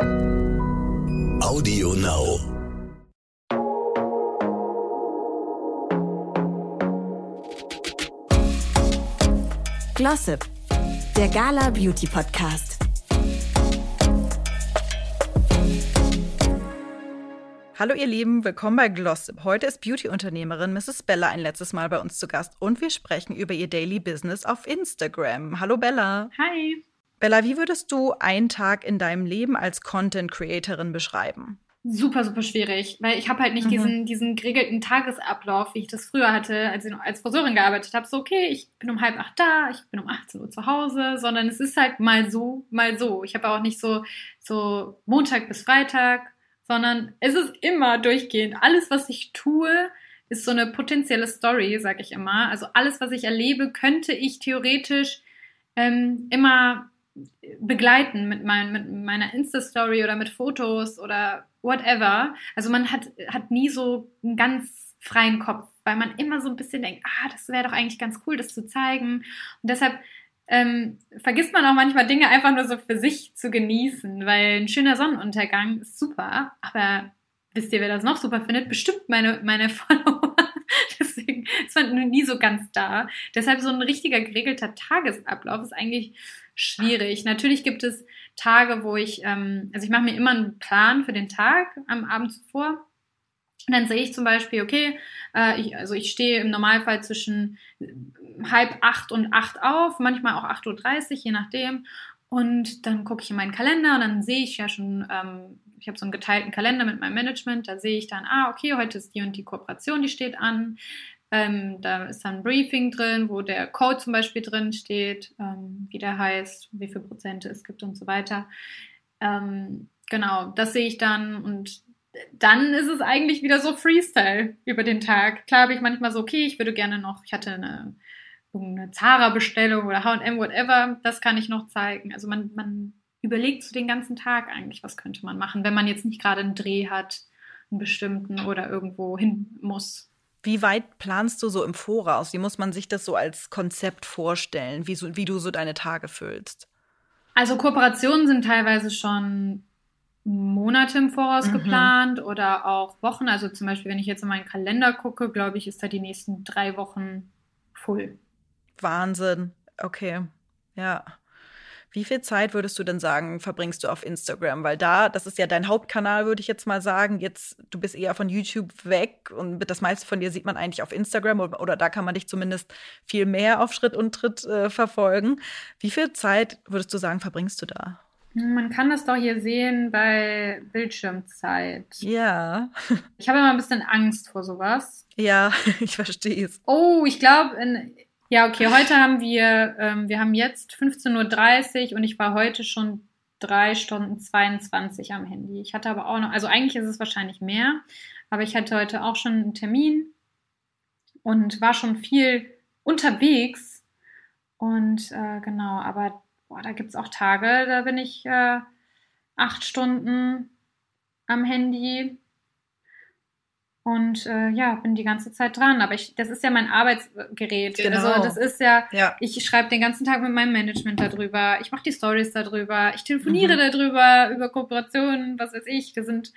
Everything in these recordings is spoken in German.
Audio Now. Glossip, der Gala Beauty Podcast. Hallo ihr Lieben, willkommen bei Glossip. Heute ist Beauty-Unternehmerin Mrs. Bella ein letztes Mal bei uns zu Gast und wir sprechen über ihr Daily Business auf Instagram. Hallo Bella. Hi. Bella, wie würdest du einen Tag in deinem Leben als Content Creatorin beschreiben? Super, super schwierig, weil ich habe halt nicht Mhm. diesen, diesen geregelten Tagesablauf, wie ich das früher hatte, als ich noch als Friseurin gearbeitet habe. So, okay, ich bin um halb acht da, ich bin um 18 Uhr zu Hause, sondern es ist halt mal so, mal so. Ich habe auch nicht so, so Montag bis Freitag, sondern es ist immer durchgehend. Alles, was ich tue, ist so eine potenzielle Story, sage ich immer. Also alles, was ich erlebe, könnte ich theoretisch ähm, immer begleiten mit, mein, mit meiner Insta-Story oder mit Fotos oder whatever. Also man hat, hat nie so einen ganz freien Kopf, weil man immer so ein bisschen denkt, ah, das wäre doch eigentlich ganz cool, das zu zeigen. Und deshalb ähm, vergisst man auch manchmal Dinge einfach nur so für sich zu genießen, weil ein schöner Sonnenuntergang ist super, aber wisst ihr, wer das noch super findet? Bestimmt meine, meine Follower. Ist man nie so ganz da. Deshalb so ein richtiger geregelter Tagesablauf ist eigentlich schwierig. Natürlich gibt es Tage, wo ich, ähm, also ich mache mir immer einen Plan für den Tag am Abend zuvor. Und dann sehe ich zum Beispiel, okay, äh, ich, also ich stehe im Normalfall zwischen halb acht und acht auf, manchmal auch 8.30 Uhr, je nachdem. Und dann gucke ich in meinen Kalender und dann sehe ich ja schon, ähm, ich habe so einen geteilten Kalender mit meinem Management, da sehe ich dann, ah, okay, heute ist die und die Kooperation, die steht an. Ähm, da ist dann ein Briefing drin, wo der Code zum Beispiel drin steht, ähm, wie der heißt, wie viel Prozente es gibt und so weiter. Ähm, genau, das sehe ich dann und dann ist es eigentlich wieder so Freestyle über den Tag. Klar habe ich manchmal so, okay, ich würde gerne noch, ich hatte eine, eine Zara-Bestellung oder H&M, whatever, das kann ich noch zeigen. Also man, man überlegt so den ganzen Tag eigentlich, was könnte man machen, wenn man jetzt nicht gerade einen Dreh hat, einen bestimmten oder irgendwo hin muss. Wie weit planst du so im Voraus? Wie muss man sich das so als Konzept vorstellen, wie, so, wie du so deine Tage füllst? Also Kooperationen sind teilweise schon Monate im Voraus Mhm. geplant oder auch Wochen. Also zum Beispiel, wenn ich jetzt in meinen Kalender gucke, glaube ich, ist da die nächsten drei Wochen full. Wahnsinn. Okay. Ja. Wie viel Zeit würdest du denn sagen, verbringst du auf Instagram? Weil da, das ist ja dein Hauptkanal, würde ich jetzt mal sagen. Jetzt, du bist eher von YouTube weg und das meiste von dir sieht man eigentlich auf Instagram oder, oder da kann man dich zumindest viel mehr auf Schritt und Tritt äh, verfolgen. Wie viel Zeit würdest du sagen, verbringst du da? Man kann das doch hier sehen bei Bildschirmzeit. Ja. Ich habe immer ein bisschen Angst vor sowas. Ja, ich verstehe es. Oh, ich glaube, ja, okay, heute haben wir, ähm, wir haben jetzt 15.30 Uhr und ich war heute schon drei Stunden 22 am Handy. Ich hatte aber auch noch, also eigentlich ist es wahrscheinlich mehr, aber ich hatte heute auch schon einen Termin und war schon viel unterwegs. Und äh, genau, aber boah, da gibt es auch Tage, da bin ich äh, acht Stunden am Handy und äh, ja, bin die ganze Zeit dran. Aber ich, das ist ja mein Arbeitsgerät. Genau. Also das ist ja, Ja. ich schreibe den ganzen Tag mit meinem Management darüber. Ich mache die Stories darüber. Ich telefoniere Mhm. darüber, über Kooperationen, was weiß ich. Das sind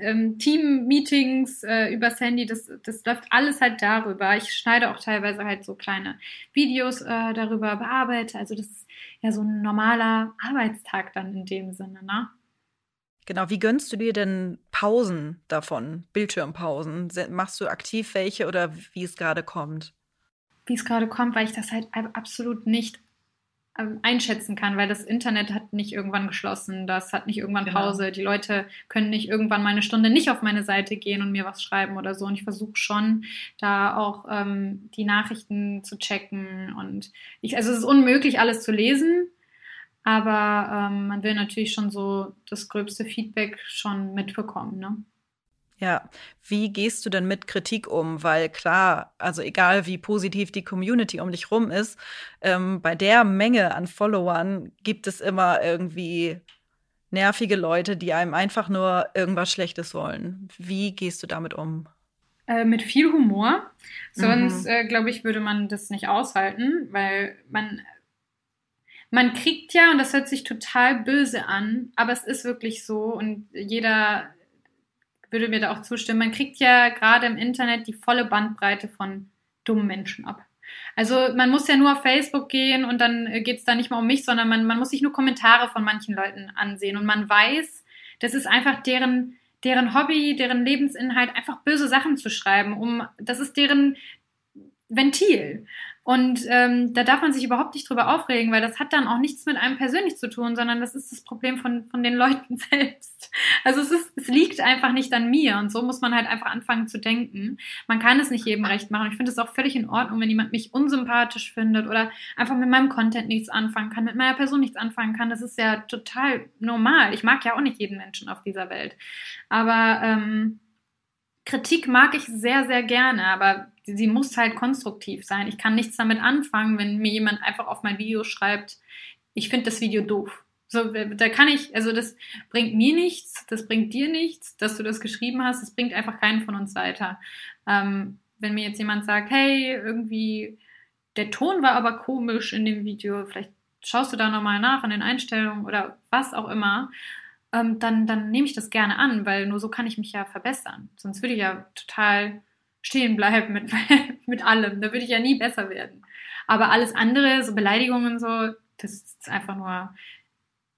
ähm, Team-Meetings äh, übers Handy. Das, das läuft alles halt darüber. Ich schneide auch teilweise halt so kleine Videos äh, darüber, bearbeite. Also das ist ja so ein normaler Arbeitstag dann in dem Sinne, ne? Genau, wie gönnst du dir denn Pausen davon, Bildschirmpausen? Se- Machst du aktiv welche oder wie es gerade kommt? wie es gerade kommt, weil ich das halt ab- absolut nicht ähm, einschätzen kann, weil das Internet hat nicht irgendwann geschlossen, das hat nicht irgendwann Genau. Pause, die Leute können nicht irgendwann mal eine Stunde nicht auf meine Seite gehen und mir was schreiben oder so. Und ich versuche schon, da auch ähm, die Nachrichten zu checken. Und ich, also es ist unmöglich, alles zu lesen, aber ähm, man will natürlich schon so das gröbste Feedback schon mitbekommen, ne? Ja, wie gehst du denn mit Kritik um? Weil klar, also egal wie positiv die Community um dich rum ist, ähm, bei der Menge an Followern gibt es immer irgendwie nervige Leute, die einem einfach nur irgendwas Schlechtes wollen. Wie gehst du damit um? Äh, mit viel Humor. Sonst, Mhm. äh, glaube ich, würde man das nicht aushalten, weil man, man kriegt ja, und das hört sich total böse an, aber es ist wirklich so und jeder würde mir da auch zustimmen, man kriegt ja gerade im Internet die volle Bandbreite von dummen Menschen ab. Also man muss ja nur auf Facebook gehen und dann geht es da nicht mal um mich, sondern man, man muss sich nur Kommentare von manchen Leuten ansehen und man weiß, das ist einfach deren, deren Hobby, deren Lebensinhalt, einfach böse Sachen zu schreiben, um das ist deren Ventil. Und ähm, da darf man sich überhaupt nicht drüber aufregen, weil das hat dann auch nichts mit einem persönlich zu tun, sondern das ist das Problem von, von den Leuten selbst. Also es, ist, es liegt einfach nicht an mir und so muss man halt einfach anfangen zu denken. Man kann es nicht jedem recht machen. Ich finde es auch völlig in Ordnung, wenn jemand mich unsympathisch findet oder einfach mit meinem Content nichts anfangen kann, mit meiner Person nichts anfangen kann. Das ist ja total normal. Ich mag ja auch nicht jeden Menschen auf dieser Welt. Aber ähm, Kritik mag ich sehr, sehr gerne, aber sie muss halt konstruktiv sein. Ich kann nichts damit anfangen, wenn mir jemand einfach auf mein Video schreibt, ich finde das Video doof. So, da kann ich, also das bringt mir nichts, das bringt dir nichts, dass du das geschrieben hast, das bringt einfach keinen von uns weiter. Ähm, wenn mir jetzt jemand sagt, hey, irgendwie, der Ton war aber komisch in dem Video, vielleicht schaust du da nochmal nach in den Einstellungen oder was auch immer, ähm, dann, dann nehme ich das gerne an, weil nur so kann ich mich ja verbessern. Sonst würde ich ja total stehen bleiben mit, mit allem. Da würde ich ja nie besser werden. Aber alles andere, so Beleidigungen und so, das ist einfach nur,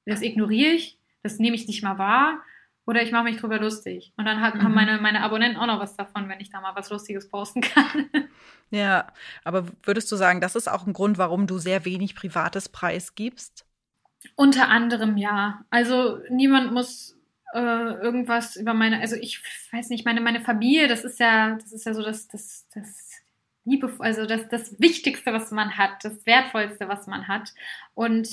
das ignoriere ich, das nehme ich nicht mal wahr oder ich mache mich drüber lustig. Und dann haben mhm. meine, meine Abonnenten auch noch was davon, wenn ich da mal was Lustiges posten kann. Ja, aber würdest du sagen, das ist auch ein Grund, warum du sehr wenig Privates preisgibst? Unter anderem ja. Also niemand muss äh, irgendwas über meine, also ich weiß nicht, meine, meine Familie, das ist ja, das ist ja so das, das, das Liebe, also das, das Wichtigste, was man hat, das Wertvollste, was man hat. Und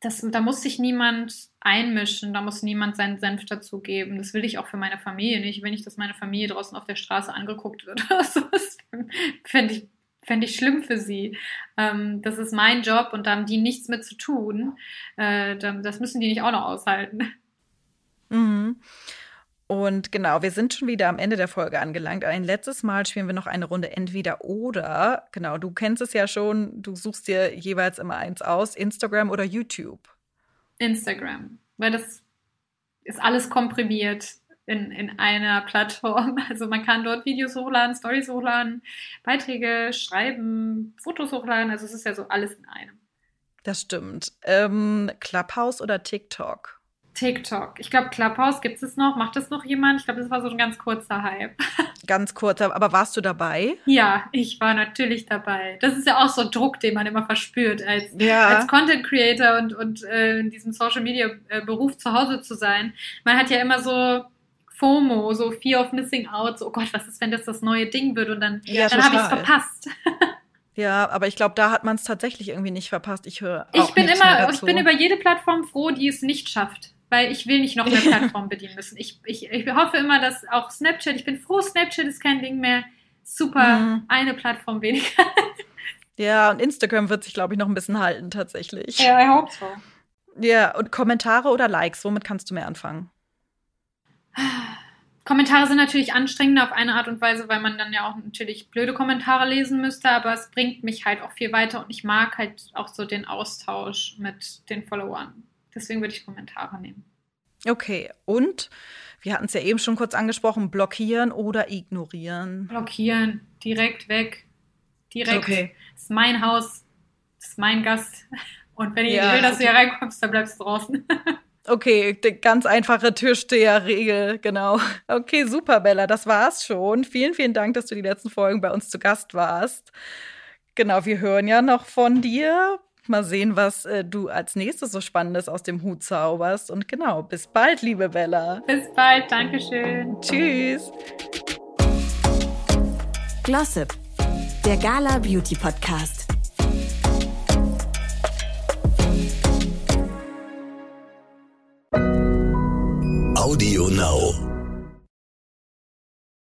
das, da muss sich niemand einmischen, da muss niemand seinen Senf dazugeben. Das will ich auch für meine Familie nicht. Wenn ich das meine Familie draußen auf der Straße angeguckt wird oder so, das fände ich, fänd ich schlimm für sie. Ähm, das ist mein Job und da haben die nichts mit zu tun. Äh, das müssen die nicht auch noch aushalten. Mhm. Und genau, wir sind schon wieder am Ende der Folge angelangt. Ein letztes Mal spielen wir noch eine Runde entweder oder. Genau, du kennst es ja schon, du suchst dir jeweils immer eins aus, Instagram oder YouTube. Instagram, weil das ist alles komprimiert in, in einer Plattform. Also man kann dort Videos hochladen, Stories hochladen, Beiträge schreiben, Fotos hochladen. Also es ist ja so alles in einem. Das stimmt. Ähm, Clubhouse oder TikTok? TikTok. Ich glaube, Clubhouse gibt es noch. Macht das noch jemand? Ich glaube, das war so ein ganz kurzer Hype. Ganz kurzer, aber warst du dabei? Ja, ich war natürlich dabei. Das ist ja auch so ein Druck, den man immer verspürt, als, ja. als Content Creator und, und äh, in diesem Social Media äh, Beruf zu Hause zu sein. Man hat ja immer so FOMO, so Fear of Missing Out, so, oh Gott, was ist, wenn das das neue Ding wird und dann, ja, dann habe ich es verpasst. Ja, aber ich glaube, da hat man es tatsächlich irgendwie nicht verpasst. Ich höre Ich bin immer, ich bin über jede Plattform froh, die es nicht schafft weil ich will nicht noch eine Plattform bedienen müssen. Ich, ich, ich hoffe immer, dass auch Snapchat, ich bin froh, Snapchat ist kein Ding mehr. Super, mhm. eine Plattform weniger. ja, und Instagram wird sich, glaube ich, noch ein bisschen halten, tatsächlich. Ja, ich hoffe so. Ja, und Kommentare oder Likes, womit kannst du mehr anfangen? Kommentare sind natürlich anstrengender auf eine Art und Weise, weil man dann ja auch natürlich blöde Kommentare lesen müsste, aber es bringt mich halt auch viel weiter und ich mag halt auch so den Austausch mit den Followern. Deswegen würde ich Kommentare nehmen. Okay, und wir hatten es ja eben schon kurz angesprochen, blockieren oder ignorieren. Blockieren, direkt weg. Direkt. Okay. Das ist mein Haus, das ist mein Gast. Und wenn ich ja, will, dass du hier reinkommst, dann bleibst du draußen. Okay, ganz einfache Türsteherregel, genau. Okay, super, Bella, das war's schon. Vielen, vielen Dank, dass du die letzten Folgen bei uns zu Gast warst. Genau, wir hören ja noch von dir. Mal sehen, was äh, du als nächstes so Spannendes aus dem Hut zauberst. Und genau, bis bald, liebe Bella. Bis bald, Dankeschön. Tschüss. Glossip, der Gala Beauty Podcast.